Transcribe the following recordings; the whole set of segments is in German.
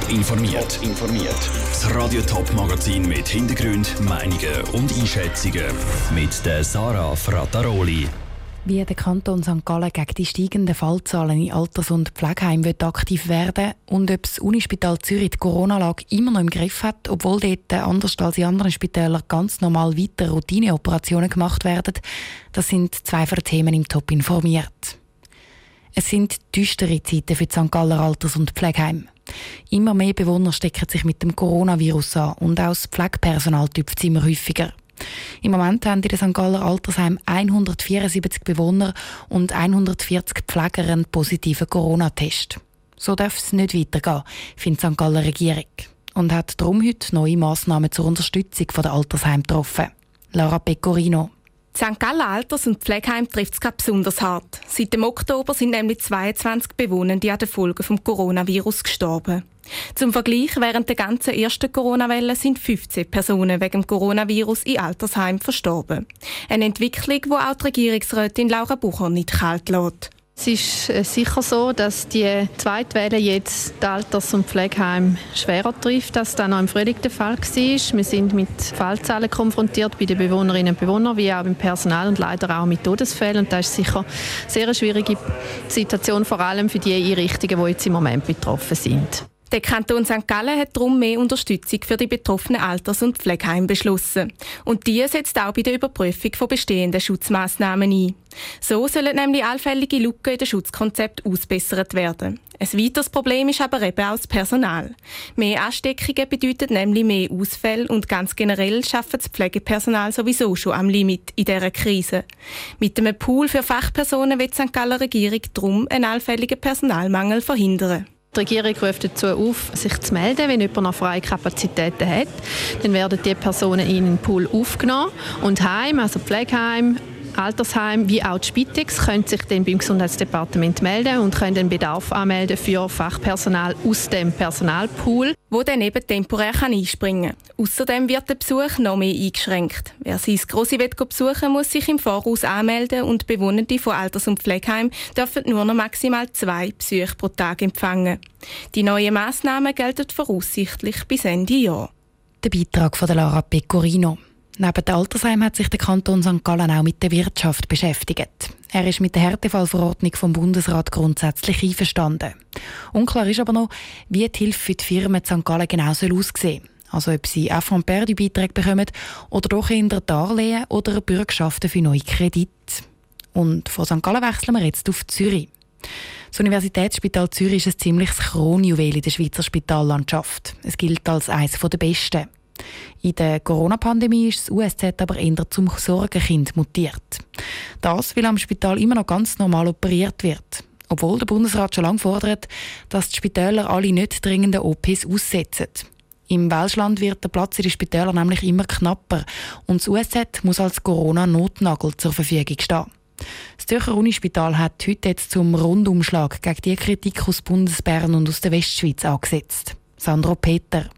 Top informiert. informiert. Das Radio Top Magazin mit Hintergrund, Meinungen und Einschätzungen mit der Sarah Frataroli. Wie der Kanton St. Gallen gegen die steigenden Fallzahlen in Alters- und Pflegeheimen aktiv werden und ob das Unispital Zürich die Corona-Lage immer noch im Griff hat, obwohl dort anders als in anderen Spitälern ganz normal weiter Routineoperationen gemacht werden, das sind zwei von Themen im Top informiert. Es sind düstere Zeiten für die St. Galler Alters- und Pflegeheim. Immer mehr Bewohner stecken sich mit dem Coronavirus an und auch das Pflegepersonal tüpft immer häufiger. Im Moment haben in den St. Galler Altersheim 174 Bewohner und 140 Pfleger einen positiven Corona-Test. So darf es nicht weitergehen, findet die St. Galler Regierung. Und hat darum heute neue Massnahmen zur Unterstützung der Altersheim getroffen. Lara Pecorino. St. Gallen Alters- und Pflegeheim trifft es besonders hart. Seit dem Oktober sind nämlich 22 Bewohnende an den Folgen vom Coronavirus gestorben. Zum Vergleich, während der ganzen ersten Corona-Welle sind 15 Personen wegen Coronavirus in Altersheim verstorben. Eine Entwicklung, die auch die Regierungsrätin Laura Bucher nicht kalt lässt. Es ist äh, sicher so, dass die zweite Welle jetzt die Alters- und Pflegeheime schwerer trifft, als das noch im Frühling der Fall war. Wir sind mit Fallzahlen konfrontiert bei den Bewohnerinnen und Bewohnern, wie auch beim Personal und leider auch mit Todesfällen. Und das ist sicher eine sehr schwierige Situation, vor allem für die Einrichtungen, die jetzt im Moment betroffen sind. Der Kanton St. Gallen hat darum mehr Unterstützung für die betroffenen Alters- und Pflegeheime beschlossen. Und die setzt auch bei der Überprüfung von bestehenden Schutzmaßnahmen ein. So sollen nämlich allfällige Lücken in den Schutzkonzept ausbessert werden. Ein weiteres Problem ist aber eben auch das Personal. Mehr Ansteckungen bedeutet nämlich mehr Ausfälle und ganz generell schafft das Pflegepersonal sowieso schon am Limit in dieser Krise. Mit einem Pool für Fachpersonen wird die St. Galler Regierung darum einen allfälligen Personalmangel verhindern. Die Regierung ruft dazu auf, sich zu melden, wenn jemand noch freie Kapazitäten hat. Dann werden die Personen in den Pool aufgenommen und Heim, also Pflegeheim, Altersheim wie auch die Spitex können sich dann beim Gesundheitsdepartement melden und können den Bedarf anmelden für Fachpersonal aus dem Personalpool. Wo dann eben temporär kann einspringen kann. Außerdem wird der Besuch noch mehr eingeschränkt. Wer sein Grossi besuchen muss sich im Voraus anmelden und Bewohnende von Alters- und Pflegeheim dürfen nur noch maximal zwei Besuche pro Tag empfangen. Die neuen Massnahmen gelten voraussichtlich bis Ende Jahr. Der Beitrag von Lara Pecorino. Neben dem Altersheim hat sich der Kanton St. Gallen auch mit der Wirtschaft beschäftigt. Er ist mit der Härtefallverordnung vom Bundesrat grundsätzlich einverstanden. Unklar ist aber noch, wie die Hilfe für die Firmen St. Gallen genau soll aussehen Also ob sie von Perdu-Beiträge bekommen oder doch eher Darlehen oder Bürgschaften für neue Kredite. Und von St. Gallen wechseln wir jetzt auf Zürich. Das Universitätsspital Zürich ist ein ziemliches Kronjuwel in der Schweizer Spitallandschaft. Es gilt als eines der besten. In der Corona-Pandemie ist das USZ aber eher zum Sorgenkind mutiert. Das, weil am Spital immer noch ganz normal operiert wird. Obwohl der Bundesrat schon lange fordert, dass die Spitäler alle nicht dringenden OPs aussetzen. Im Welschland wird der Platz in den Spitälern nämlich immer knapper und das USZ muss als Corona-Notnagel zur Verfügung stehen. Das Zürcher Unispital hat heute jetzt zum Rundumschlag gegen die Kritik aus Bundesbern und aus der Westschweiz angesetzt. Sandro Peter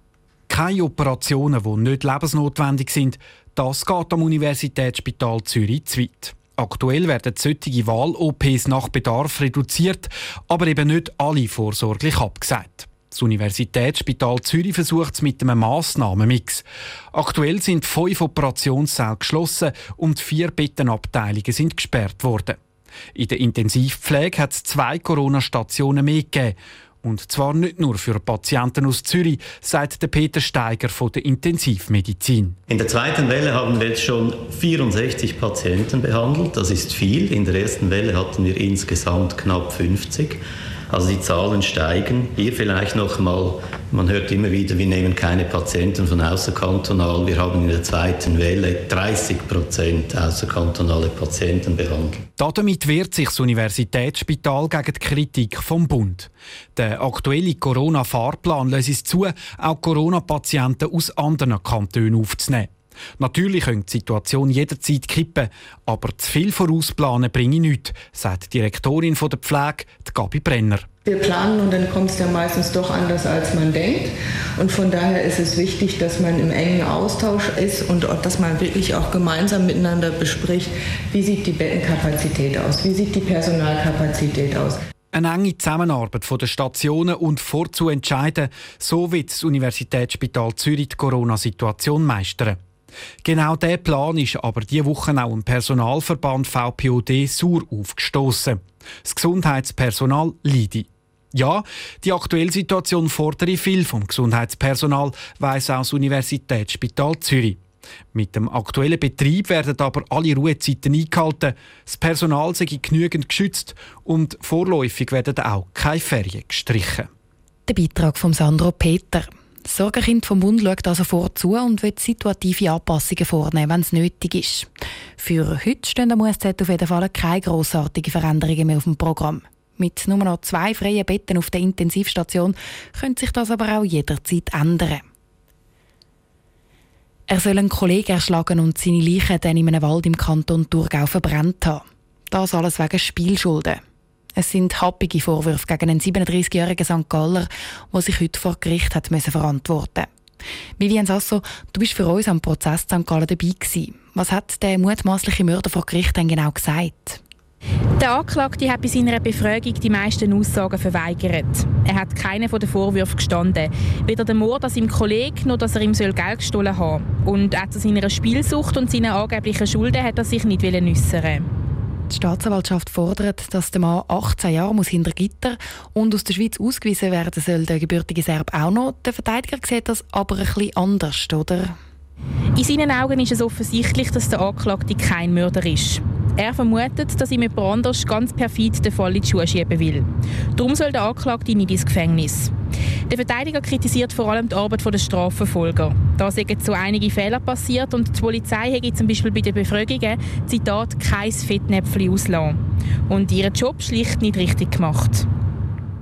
keine Operationen, die nicht lebensnotwendig sind, das geht am Universitätsspital Zürich zu weit. Aktuell werden solche Wahl-OPs nach Bedarf reduziert, aber eben nicht alle vorsorglich abgesagt. Das Universitätsspital Zürich versucht es mit einem Massnahmenmix. Aktuell sind fünf Operationssäle geschlossen und vier Bettenabteilungen sind gesperrt worden. In der Intensivpflege hat es zwei Corona-Stationen mehr gegeben. Und zwar nicht nur für Patienten aus Zürich, sagt der Peter Steiger von der Intensivmedizin. In der zweiten Welle haben wir jetzt schon 64 Patienten behandelt. Das ist viel. In der ersten Welle hatten wir insgesamt knapp 50. Also die Zahlen steigen. Hier vielleicht noch mal, man hört immer wieder, wir nehmen keine Patienten von außerkantonal. Wir haben in der zweiten Welle 30 Prozent außerkantonale Patienten behandelt. Damit wehrt sich das Universitätsspital gegen die Kritik vom Bund. Der aktuelle Corona-Fahrplan lässt es zu, auch Corona-Patienten aus anderen Kantonen aufzunehmen. Natürlich könnte die Situation jederzeit kippen, aber zu viel vorausplanen bringe nichts, sagt die Direktorin der Pflege, Gabi Brenner. Wir planen und dann kommt es ja meistens doch anders, als man denkt. Und von daher ist es wichtig, dass man im engen Austausch ist und dass man wirklich auch gemeinsam miteinander bespricht, wie sieht die Bettenkapazität aus, wie sieht die Personalkapazität aus. Eine enge Zusammenarbeit der Stationen und vorzu entscheiden, so wird das Universitätsspital Zürich die Corona-Situation meistern. Genau dieser Plan ist aber diese Woche auch im Personalverband VPOD sauer aufgestoßen. Das Gesundheitspersonal leide. Ja, die aktuelle Situation fordere viel vom Gesundheitspersonal, weiss auch das Universitätsspital Zürich. Mit dem aktuellen Betrieb werden aber alle Ruhezeiten eingehalten, das Personal sei genügend geschützt und vorläufig werden auch keine Ferien gestrichen. Der Beitrag von Sandro Peter. Das Sorgenkind vom Bund schaut also vorzu und wird situative Anpassungen vornehmen, wenn es nötig ist. Für heute stehen am USZ auf jeden Fall keine grossartigen Veränderungen mehr auf dem Programm. Mit nur noch zwei freien Betten auf der Intensivstation könnte sich das aber auch jederzeit ändern. Er soll einen Kollegen erschlagen und seine Leiche dann in einem Wald im Kanton Thurgau verbrannt haben. Das alles wegen Spielschulden. Es sind happige Vorwürfe gegen einen 37-jährigen St. Galler, der sich heute vor Gericht hat müssen verantworten Vivian Sasso, du bist für uns am Prozess St. Gallen dabei gewesen. Was hat der mutmaßliche Mörder vor Gericht denn genau gesagt? Der Anklagte hat bei seiner Befragung die meisten Aussagen verweigert. Er hat keine von den Vorwürfen gestanden. Weder der Mord an seinem Kollegen, noch dass er ihm Geld gestohlen haben soll. Und auch zu seiner Spielsucht und seinen angeblichen Schulden hat er sich nicht äußern die Staatsanwaltschaft fordert, dass der Mann 18 Jahre muss hinter Gitter und aus der Schweiz ausgewiesen werden soll, der gebürtige Serb auch noch. Der Verteidiger sieht das aber ein bisschen anders, oder? In seinen Augen ist es offensichtlich, dass der Anklagte kein Mörder ist. Er vermutet, dass ihm jemand anders ganz perfid den Fall in die Schuhe schieben will. Darum soll der Anklagte nicht ins Gefängnis. Der Verteidiger kritisiert vor allem die Arbeit der Strafverfolger. Da sind so einige Fehler passiert und die Polizei hätte zum Beispiel bei den Befragungen Zitat kein Fettnäpfchen auslassen und ihren Job schlicht nicht richtig gemacht.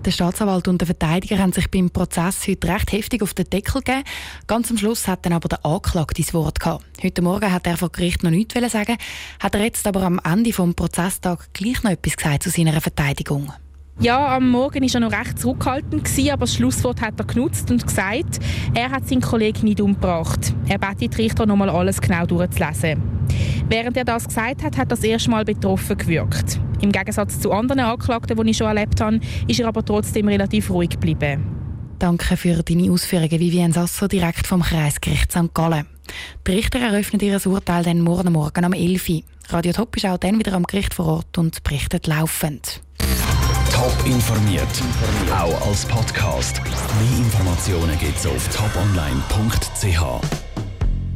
Der Staatsanwalt und der Verteidiger haben sich beim Prozess heute recht heftig auf den Deckel gegeben. Ganz am Schluss hat dann aber der Anklagte das Wort gehabt. Heute Morgen hat er vor Gericht noch nichts sagen hat er jetzt aber am Ende vom Prozesstag gleich noch etwas gesagt zu seiner Verteidigung. Ja, am Morgen war er noch recht zurückhaltend, aber das Schlusswort hat er genutzt und gesagt, er hat seinen Kollegen nicht umgebracht. Er bittet die Richter, noch mal alles genau durchzulesen. Während er das gesagt hat, hat das erstmal betroffen gewirkt. Im Gegensatz zu anderen Anklagten, die ich schon erlebt habe, ist er aber trotzdem relativ ruhig geblieben. Danke für deine Ausführungen, Vivienne Sasso, direkt vom Kreisgericht St. Gallen. Die Richter eröffnen ihr Urteil dann morgen Morgen um 11 Uhr. Radio Top ist auch dann wieder am Gericht vor Ort und berichtet laufend. Top informiert, auch als Podcast. Mehr Informationen gibt es auf toponline.ch.